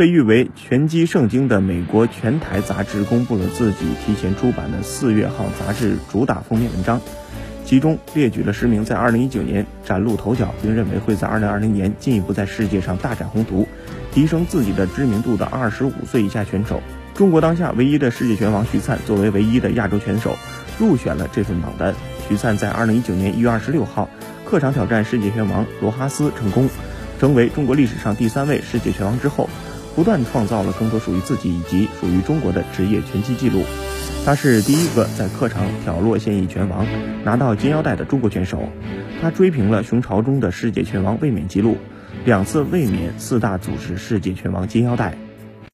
被誉为拳击圣经的美国拳台杂志公布了自己提前出版的四月号杂志主打封面文章，其中列举了十名在2019年崭露头角，并认为会在2020年进一步在世界上大展宏图、提升自己的知名度的25岁以下选手。中国当下唯一的世界拳王徐灿作为唯一的亚洲拳手，入选了这份榜单。徐灿在2019年1月26号客场挑战世界拳王罗哈斯成功，成为中国历史上第三位世界拳王之后。不断创造了更多属于自己以及属于中国的职业拳击纪录。他是第一个在客场挑落现役拳王拿到金腰带的中国拳手。他追平了熊朝忠的世界拳王卫冕纪录，两次卫冕四大组织世界拳王金腰带。